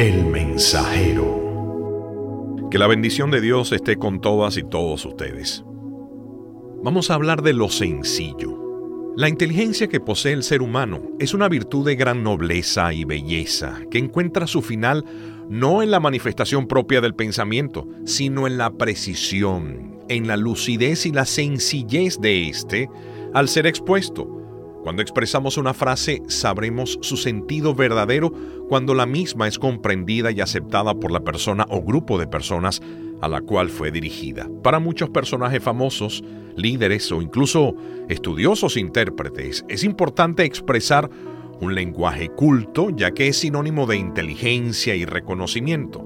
El mensajero. Que la bendición de Dios esté con todas y todos ustedes. Vamos a hablar de lo sencillo. La inteligencia que posee el ser humano es una virtud de gran nobleza y belleza que encuentra su final no en la manifestación propia del pensamiento, sino en la precisión, en la lucidez y la sencillez de éste al ser expuesto cuando expresamos una frase sabremos su sentido verdadero cuando la misma es comprendida y aceptada por la persona o grupo de personas a la cual fue dirigida. Para muchos personajes famosos, líderes o incluso estudiosos intérpretes, es importante expresar un lenguaje culto ya que es sinónimo de inteligencia y reconocimiento,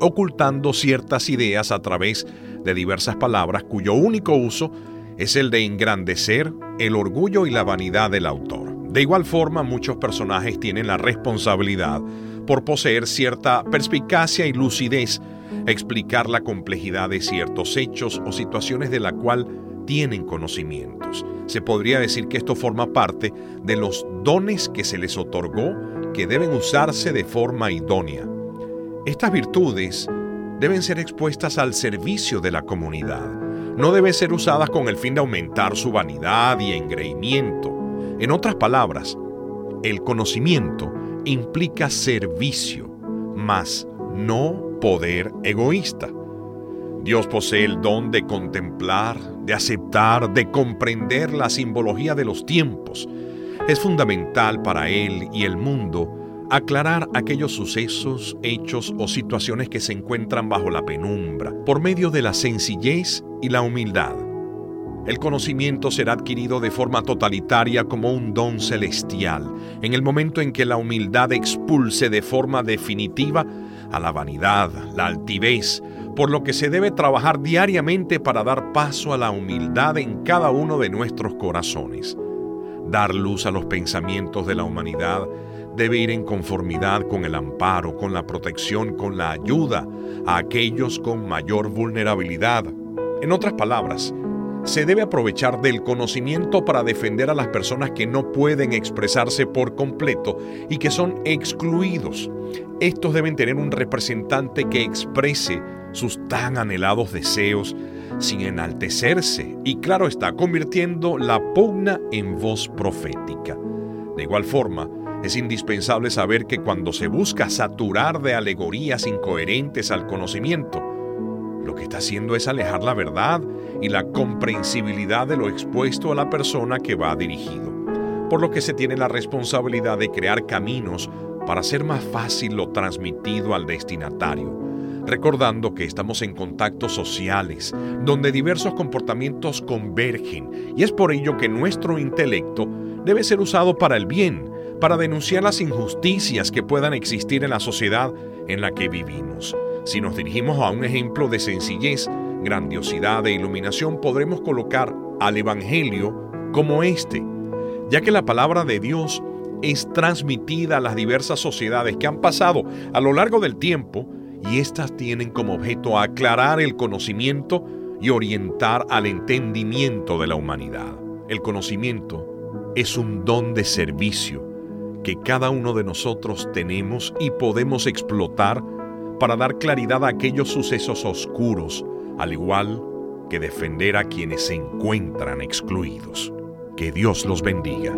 ocultando ciertas ideas a través de diversas palabras cuyo único uso es el de engrandecer el orgullo y la vanidad del autor. De igual forma, muchos personajes tienen la responsabilidad por poseer cierta perspicacia y lucidez, explicar la complejidad de ciertos hechos o situaciones de la cual tienen conocimientos. Se podría decir que esto forma parte de los dones que se les otorgó que deben usarse de forma idónea. Estas virtudes deben ser expuestas al servicio de la comunidad no debe ser usada con el fin de aumentar su vanidad y engreimiento. En otras palabras, el conocimiento implica servicio, mas no poder egoísta. Dios posee el don de contemplar, de aceptar, de comprender la simbología de los tiempos. Es fundamental para Él y el mundo aclarar aquellos sucesos, hechos o situaciones que se encuentran bajo la penumbra, por medio de la sencillez y la humildad. El conocimiento será adquirido de forma totalitaria como un don celestial, en el momento en que la humildad expulse de forma definitiva a la vanidad, la altivez, por lo que se debe trabajar diariamente para dar paso a la humildad en cada uno de nuestros corazones. Dar luz a los pensamientos de la humanidad debe ir en conformidad con el amparo, con la protección, con la ayuda a aquellos con mayor vulnerabilidad. En otras palabras, se debe aprovechar del conocimiento para defender a las personas que no pueden expresarse por completo y que son excluidos. Estos deben tener un representante que exprese sus tan anhelados deseos sin enaltecerse y claro está convirtiendo la pugna en voz profética. De igual forma, es indispensable saber que cuando se busca saturar de alegorías incoherentes al conocimiento, lo que está haciendo es alejar la verdad y la comprensibilidad de lo expuesto a la persona que va dirigido, por lo que se tiene la responsabilidad de crear caminos para hacer más fácil lo transmitido al destinatario, recordando que estamos en contactos sociales, donde diversos comportamientos convergen, y es por ello que nuestro intelecto debe ser usado para el bien, para denunciar las injusticias que puedan existir en la sociedad en la que vivimos. Si nos dirigimos a un ejemplo de sencillez, grandiosidad e iluminación, podremos colocar al Evangelio como este, ya que la palabra de Dios es transmitida a las diversas sociedades que han pasado a lo largo del tiempo y éstas tienen como objeto aclarar el conocimiento y orientar al entendimiento de la humanidad. El conocimiento es un don de servicio que cada uno de nosotros tenemos y podemos explotar para dar claridad a aquellos sucesos oscuros, al igual que defender a quienes se encuentran excluidos. Que Dios los bendiga.